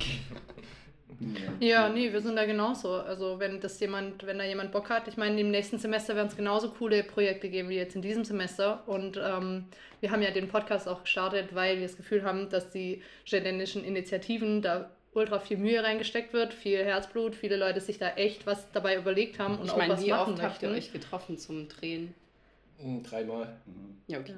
Ja, nee, wir sind da genauso. Also wenn das jemand, wenn da jemand Bock hat, ich meine, im nächsten Semester werden es genauso coole Projekte geben wie jetzt in diesem Semester. Und ähm, wir haben ja den Podcast auch gestartet, weil wir das Gefühl haben, dass die studentischen Initiativen da ultra viel Mühe reingesteckt wird, viel Herzblut, viele Leute sich da echt was dabei überlegt haben und ich auch meine, was wie machen oft habt ihr möchten. euch getroffen zum Drehen? Hm, dreimal. Mhm. Ja, okay.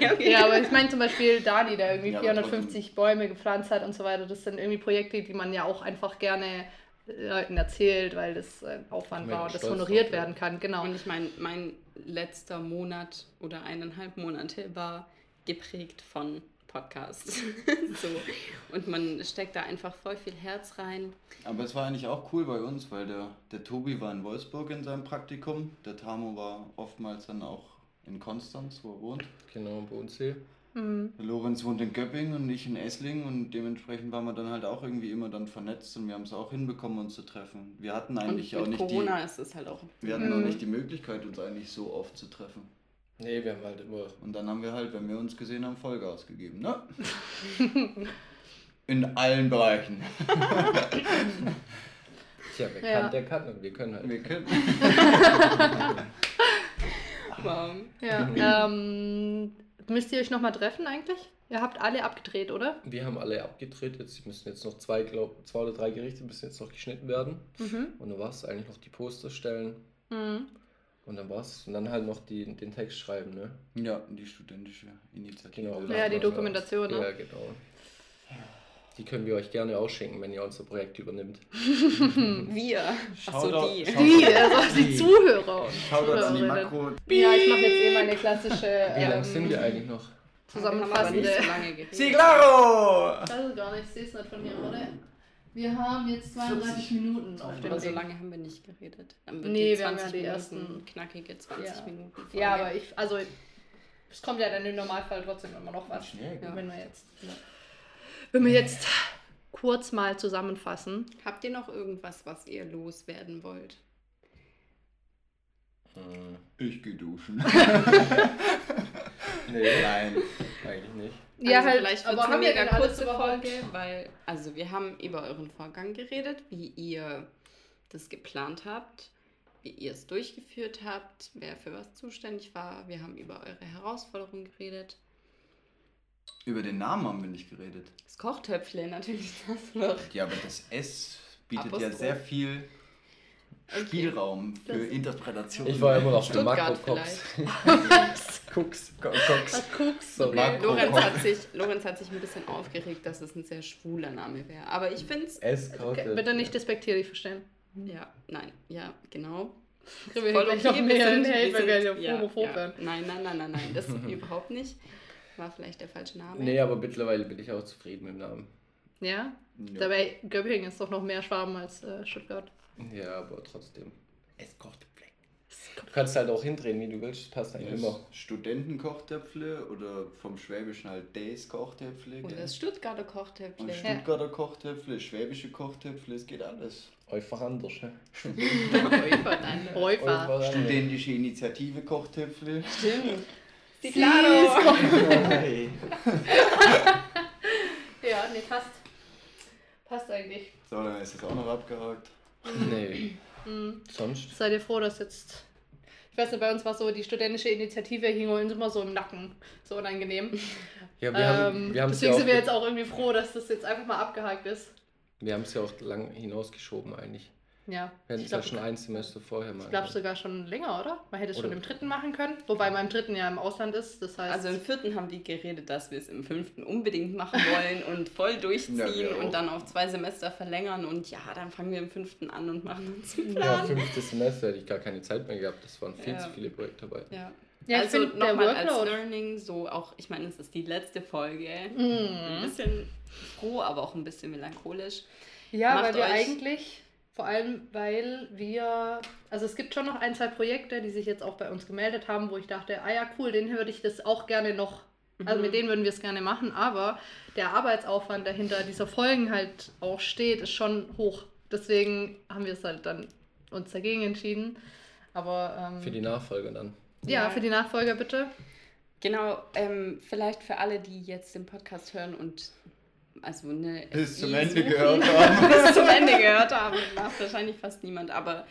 Ja. Ja, aber ich meine zum Beispiel Dani, der irgendwie Ja, aber 450 Bäume gepflanzt hat und so weiter. Das sind irgendwie Projekte, die man ja auch einfach gerne Leuten erzählt, weil das ein Aufwand Mega war und das honoriert ja. werden kann. Genau. Und ich meine, mein letzter Monat oder eineinhalb Monate war geprägt von Podcasts. so. Und man steckt da einfach voll viel Herz rein. Aber es war eigentlich auch cool bei uns, weil der, der Tobi war in Wolfsburg in seinem Praktikum, der Tamo war oftmals dann auch in Konstanz, wo er wohnt. Genau, bei uns hier. Mhm. Der Lorenz wohnt in Göppingen und ich in Esslingen und dementsprechend waren wir dann halt auch irgendwie immer dann vernetzt und wir haben es auch hinbekommen, uns zu treffen. Wir hatten eigentlich und auch nicht Corona die, ist es halt auch. wir hatten auch Mhm. nicht die Möglichkeit, uns eigentlich so oft zu treffen. Nee, wir haben halt immer. Und dann haben wir halt, wenn wir uns gesehen haben, Vollgas gegeben, ne? In allen Bereichen. Tja, wer Ja. kann, der kann und wir können halt. Wir können. Wow. Ja. ähm, müsst ihr euch nochmal treffen eigentlich? Ihr habt alle abgedreht, oder? Wir haben alle abgedreht. Jetzt müssen jetzt noch zwei, glaub, zwei oder drei Gerichte müssen jetzt noch geschnitten werden. Mhm. Und dann war es eigentlich noch die Poster stellen. Mhm. Und dann war's. Und dann halt noch die, den Text schreiben, ne? Ja, die studentische Initiative. Genau. Ja, die Dokumentation, ne? Ja, genau. Die können wir euch gerne ausschenken, wenn ihr unser Projekt übernimmt. Wir. Achso, Shoutout- die. Die, also die Zuhörer. und Schaut an die Zuhörerinnen. Makro. Ja, ich mache jetzt eh meine klassische Wie lange ähm, sind wir eigentlich noch? Zusammenfassende. so lange. Sí, claro! Das ist gar nicht, ich sehe es nicht von hier, oder? Wir haben jetzt 32 Minuten auf dem Aber so lange haben wir nicht geredet. Dann wird Nee, die wir haben ja 20 die Minuten ersten- knackige 20 Ja. Minuten. Folge. Ja, aber ich, also es kommt ja dann im Normalfall trotzdem immer noch was. Schnell, Ja. Wenn wir jetzt, wenn wir jetzt kurz mal zusammenfassen. Habt ihr noch irgendwas, was ihr loswerden wollt? Hm. Ich geh duschen. Nee, Nein. eigentlich nicht. Ja, also halt, vielleicht aber haben eine wir alles kurze? Folge, weil, also wir haben über euren Vorgang geredet, wie ihr das geplant habt, wie ihr es durchgeführt habt, wer für was zuständig war. Wir haben über eure Herausforderungen geredet. Über den Namen haben wir nicht geredet. Das Kochtöpfle natürlich das noch. Ja, aber das S bietet ja Apostroph. sehr viel Spielraum für Das- Interpretation. Ich war immer noch der Stuttgart Makro-Cox. Cooks. Cox. Guckst So? Makro- Lorenz hat, sich, Lorenz hat sich ein bisschen aufgeregt, dass es ein sehr schwuler Name wäre. Aber ich finde es. Okay, bitte nicht despektierlich verstehen. Ja, nein, ja, genau. Kriegen wir okay, noch mehr sind- Hate, wenn wir sind- hier homophob werden. Nein, nein, nein, nein, nein, das überhaupt nicht. War vielleicht der falsche Name. Nee, aber mittlerweile bin ich auch zufrieden mit dem Namen. Ja? Ja. Dabei, Göppingen ist doch noch mehr Schwaben als äh, Stuttgart. Ja, aber trotzdem. Es kocht Fleck. Du kannst halt auch hindrehen, wie du willst. Passt eigentlich immer. Studentenkochtöpfle oder vom Schwäbischen halt Days Kochtöpfle. Gell? das Stuttgarter Kochtöpfle. Und Stuttgarter Kochtöpfle, schwäbische Kochtöpfle, es geht alles. Einfach anders, ne? Einfach anders. Studentische Initiative Kochtöpfle. Stimmt. Die. Claro. Ja, nee, passt. Passt eigentlich. So, dann ist das auch noch abgehakt. Nee. Hm. Sonst? Seid ihr froh, dass jetzt. Ich weiß nicht, bei uns war so, die studentische Initiative hing uns immer so im Nacken. So unangenehm. Ja, wir ähm, haben wir haben's deswegen ja sind wir jetzt auch irgendwie froh, dass das jetzt einfach mal abgehakt ist. wir haben es ja auch lang hinausgeschoben eigentlich. Ja. Wir hätten es ja glaube schon ein Semester vorher mal. ich glaub gemacht. sogar schon länger, oder? Man hätte es schon im dritten machen können. Wobei man im dritten ja im Ausland ist. Das heißt. Also im vierten haben wir geredet, dass wir es im fünften unbedingt machen wollen und voll durchziehen Ja, und dann auf zwei Semester verlängern und ja, dann fangen wir im fünften an und machen uns einen Ja, Plan. fünftes Semester hätte ich gar keine Zeit mehr gehabt. Das waren viel Ja. zu viele Projektarbeit. Ja. ja, also nochmal als. Learning, so auch, ich meine, es ist die letzte Folge. Ein Mhm. bisschen froh, aber auch ein bisschen melancholisch. Ja, Macht weil wir eigentlich, vor allem weil wir, also es gibt schon noch ein, zwei Projekte, die sich jetzt auch bei uns gemeldet haben, wo ich dachte, ah ja, cool, den würde ich das auch gerne noch, also Mhm. mit denen würden wir es gerne machen, aber der Arbeitsaufwand, der hinter dieser Folgen halt auch steht, ist schon hoch. Deswegen haben wir es halt dann uns dagegen entschieden. Aber ähm, Für die Nachfolger dann. ja, Ja. für die Nachfolger bitte. Genau, ähm, vielleicht für alle, die jetzt den Podcast hören und also eine Bis zum Ende suchen, gehört haben. bis zum Ende gehört haben, macht wahrscheinlich fast niemand, aber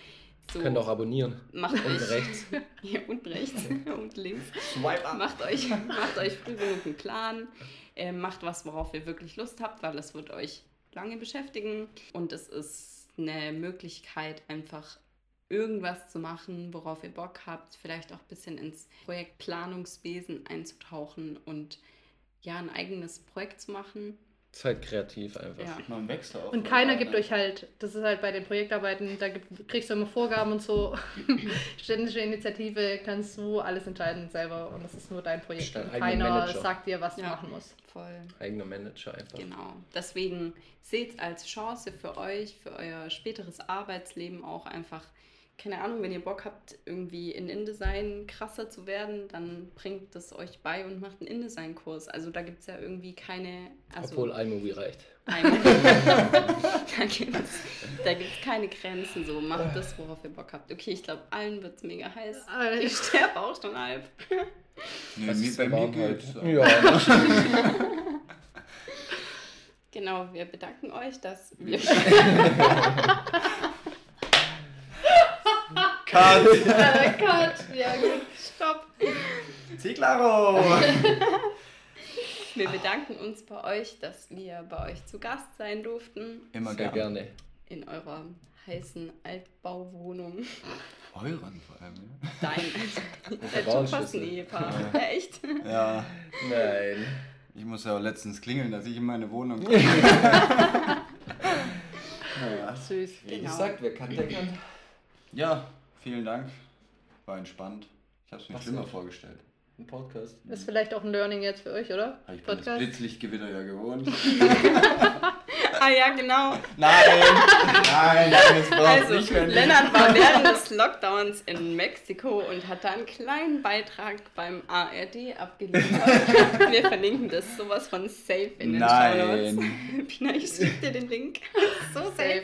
so Könnt auch abonnieren. macht Und euch rechts. ja, und rechts und links. Swipe up. Macht euch, macht euch früh genug einen Plan. Äh, macht was, worauf ihr wirklich Lust habt, weil das wird euch lange beschäftigen. Und es ist eine Möglichkeit, einfach irgendwas zu machen, worauf ihr Bock habt. Vielleicht auch ein bisschen ins Projektplanungswesen einzutauchen und ja, ein eigenes Projekt zu machen. Seid kreativ einfach. Ja. Man wächst auch. Und keiner gibt euch halt, das ist halt bei den Projektarbeiten, da gibt, kriegst du immer Vorgaben und so. Ständische Initiative kannst du alles entscheiden selber und das ist nur dein Projekt. Und keiner Manager. sagt dir, was du Ja. machen musst. Voll. Eigener Manager einfach. Genau. Deswegen seht es als Chance für euch, für euer späteres Arbeitsleben auch einfach. Keine Ahnung, wenn ihr Bock habt, irgendwie in InDesign krasser zu werden, dann bringt das euch bei und macht einen InDesign-Kurs. Also da gibt es ja irgendwie keine. Also Obwohl iMovie reicht. Ein- da gibt es da gibt's keine Grenzen. So, macht das, worauf ihr Bock habt. Okay, ich glaube, allen wird es mega heiß. Ich sterbe auch schon halb. Nee, Das mir, ist bei mir geht's. heute. Ja. Genau, wir bedanken euch, dass wir. Cut! Äh, Cut! Ja, gut. Stopp! Sí, claro! Wir bedanken uns bei euch, dass wir bei euch zu Gast sein durften. Immer Sehr gerne. In eurer heißen Altbauwohnung. Euren vor allem, ja? Dein. seid schon fast ein. Ehepaar. Ja, echt? Ja, Nein. ich muss ja auch letztens klingeln, dass ich in meine Wohnung komme. ja. Süß. Wie Genau. gesagt, wer kann, der kann. ja, vielen Dank. War entspannt. Ich habe es mir so. schlimmer vorgestellt. Ein Podcast. Ist vielleicht auch ein Learning jetzt für euch, oder? Aber Ich bin das Blitzlichtgewitter ja gewohnt. Ah ja, genau. Nein! Nein, das braucht Also, nicht mehr. Lennart war während des Lockdowns in Mexiko und hat da einen kleinen Beitrag beim ARD abgeliefert. Wir verlinken das sowas von safe in den Show Nein. Notes. Pina, ich schieb dir den Link. so safe.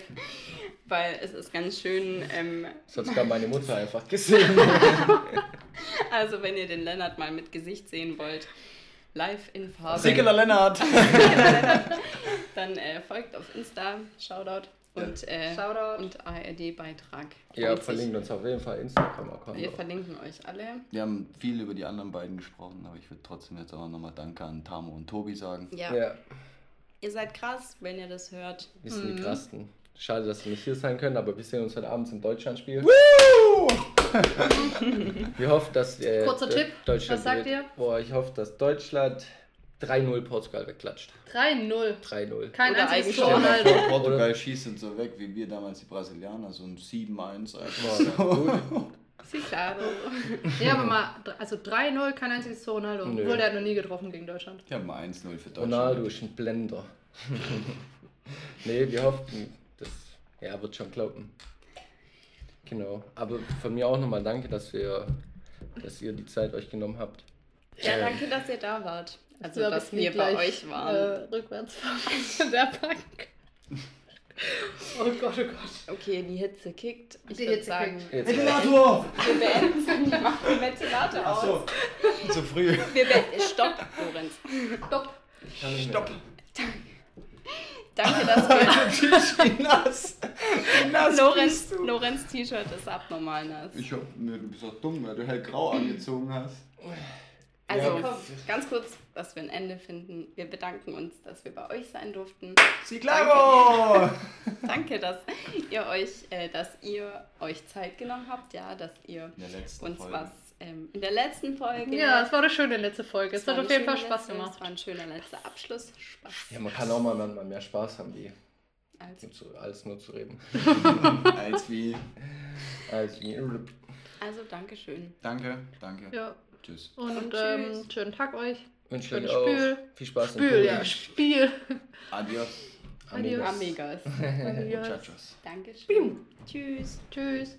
Weil es ist ganz schön, ähm, Das hat sogar meine Mutter einfach gesehen. also wenn ihr den Lennart mal mit Gesicht sehen wollt, live in Farbe. Sickeler Lennart! Dann äh, folgt auf Insta, Shoutout und, äh, Shoutout. und ARD-Beitrag. Ihr verlinkt uns auf jeden Fall Instagram-Account. Wir verlinken euch alle. Wir haben viel über die anderen beiden gesprochen, aber ich würde trotzdem jetzt auch nochmal Danke an Tamo und Tobi sagen. Ja. Ja, Ihr seid krass, wenn ihr das hört. wir sind die Krassen. Schade, dass wir nicht hier sein können, aber wir sehen uns heute Abend im Deutschlandspiel. Wir hoffen, dass äh, Kurzer Tipp, Deutschland was sagt ihr? Boah, ich hoffe, dass Deutschland 3-0 Portugal wegklatscht. 3-0. 3-0. Kein Oder einziges. Tor, Ronaldo. Portugal schießt uns so weg, wie wir damals die Brasilianer, so ein 7-1 einfach. Boah, gut. Sie klaro. Ja, aber mal, also 3-0, kein einziges Tor Ronaldo. Nö. Obwohl, der hat noch nie getroffen gegen Deutschland. Ich habe mal 1-0 für Deutschland. Ronaldo ist ein Blender. nee, wir hoffen, ja, wird schon klappen. Genau. Aber von mir auch nochmal danke, dass wir, dass ihr die Zeit euch genommen habt. Ja, danke, dass ihr da wart. Also, dass wir bei euch waren. Äh, rückwärts fahren der Bank. Oh Gott, oh Gott. Okay, die Hitze kickt. Ich Die würde Hitze sagen, kickt. Jetzt, Ventilator! wir beenden. Ich mach den Ventilator aus. Achso, zu früh. Wir beenden. Stopp, Lorenz. Stopp. Stopp! Danke, dass wir. Wie nass! Wie nass Lorenz, bist du? Lorenz T-Shirt ist abnormal nass. Ich hab, ne, du bist doch dumm, weil du hellgrau angezogen hast. Also, Ja. ganz kurz, dass wir ein Ende finden. Wir bedanken uns, dass wir bei euch sein durften. Sie claro! Danke, dass ihr euch, äh, dass ihr euch Zeit genommen habt, ja, dass ihr uns Folge. was ähm, in der letzten Folge. Ja, es war eine schöne letzte Folge. Es war hat auf jeden Fall Spaß letzte- gemacht. Es war ein schöner letzter Abschluss. Spaß. ja, man kann auch mal, mal mehr Spaß haben, wie Also, nur zu, als nur zu reden. Als wie. Als wie. also Dankeschön. Danke, danke. Ja, Tschüss. und, Und ähm, tschüss. schönen Tag euch. Wünsche Schönes euch auch Spiel. viel Spaß im Spiel, ja. Spiel. Adios. Amigos. Amigas. Adios. Muchachos. Dankeschön. Tschüss. Tschüss.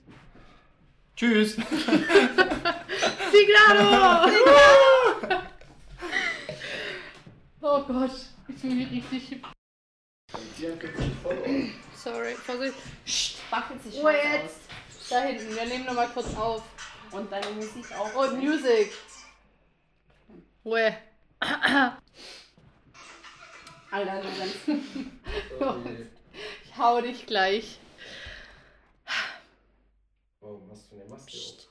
Tschüss. Signalo! oh Gott, ich fühle mich richtig. Sorry, Vorsicht. Wackelt sich Ruhe jetzt. Da hinten, wir nehmen nochmal kurz auf. Und deine Musik auch. Und Music. Ruhe. Alter, Lorenz. Ich hau dich gleich. Warum hast du eine Maske auf?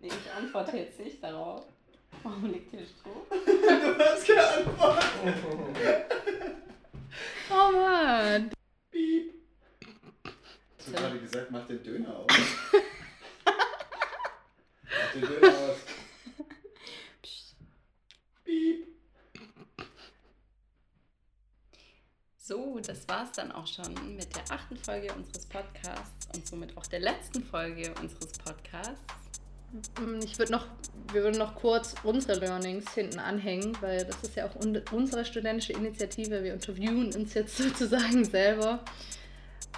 Nee, ich antworte jetzt nicht darauf. Warum liegt hier Stroh? Du hast geantwortet. Oh Mann. Hast du gerade gesagt, mach den Döner aus. mach den Döner aus. Piep. So, das war's dann auch schon mit der achten Folge unseres Podcasts und somit auch der letzten Folge unseres Podcasts. Mm, Ich würde noch, wir würden noch kurz unsere Learnings hinten anhängen, weil das ist ja auch un unsere studentische Initiative. Wir interviewen uns jetzt sozusagen selber.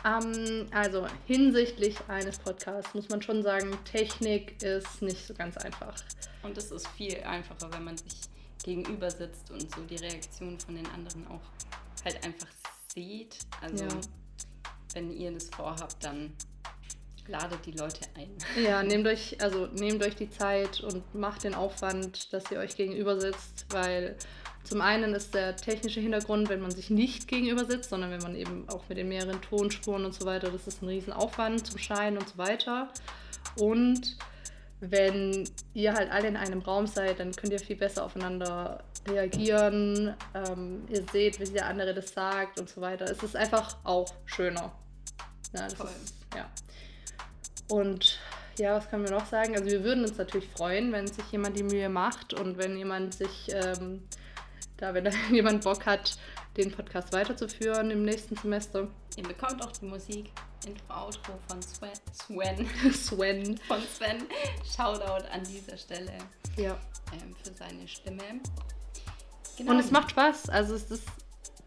Ähm, also hinsichtlich eines Podcasts muss man schon sagen, Technik ist nicht so ganz einfach. Und es ist viel einfacher, wenn man sich gegenüber sitzt und so die Reaktion von den anderen auch halt einfach sieht. Also Ja. wenn ihr das vorhabt, dann ladet die Leute ein. Ja, nehmt euch, also nehmt euch die Zeit und macht den Aufwand, dass ihr euch gegenüber sitzt, weil zum einen ist der technische Hintergrund, wenn man sich nicht gegenüber sitzt, sondern wenn man eben auch mit den mehreren Tonspuren und so weiter, das ist ein riesen Aufwand zum Scheinen und so weiter. Und wenn ihr halt alle in einem Raum seid, dann könnt ihr viel besser aufeinander reagieren, ähm, ihr seht, wie der andere das sagt und so weiter. Es ist einfach auch schöner. Ja, das Voll. ist, ja. Und ja, was können wir noch sagen? Also wir würden uns natürlich freuen, wenn sich jemand die Mühe macht und wenn jemand sich ähm, da, wenn da jemand Bock hat, den Podcast weiterzuführen im nächsten Semester. Ihr bekommt auch die Musik, Intro, Outro von Sven. Sven. Sven. Von Sven. Shoutout an dieser Stelle Ja. ähm, für seine Stimme. Genau. Und es macht Spaß. Also es ist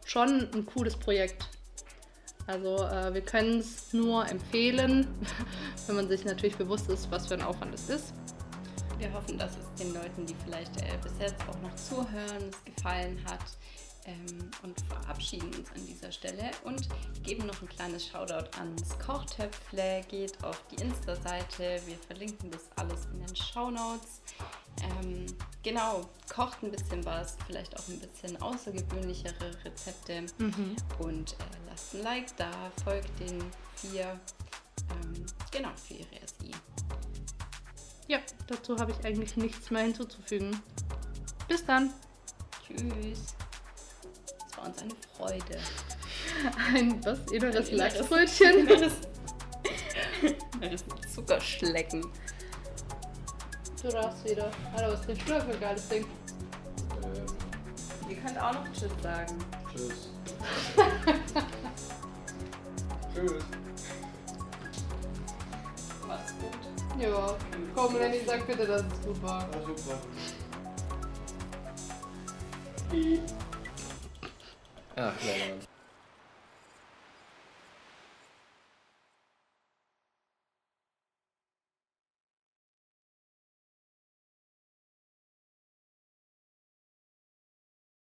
schon ein cooles Projekt. Also äh, wir können es nur empfehlen, wenn man sich natürlich bewusst ist, was für ein Aufwand es ist. Wir hoffen, dass es den Leuten, die vielleicht äh, bis jetzt auch noch zuhören, es gefallen hat. Ähm, und verabschieden uns an dieser Stelle und geben noch ein kleines Shoutout ans Kochtöpfle. Geht auf die Insta-Seite. Wir verlinken das alles in den Shownotes. Ähm, genau, kocht ein bisschen was, vielleicht auch ein bisschen außergewöhnlichere Rezepte. Und äh, lasst ein Like da, folgt den vier, ähm, genau, für ihre SI. Ja, dazu habe ich eigentlich nichts mehr hinzuzufügen. Bis dann. Tschüss. War uns eine Freude. Ein was? Inneres Ein inneres- Lachsbrötchen? Inneres, inneres Zuckerschlecken. Du darfst wieder. Alter, was trinkst du da für ein geiles Ding? Ihr könnt auch noch Tschüss sagen. Tschüss. Tschüss. Macht's gut. Ja, komm, Lenny, sag bitte, dass es gut war. Ja, super. Ach, Leute.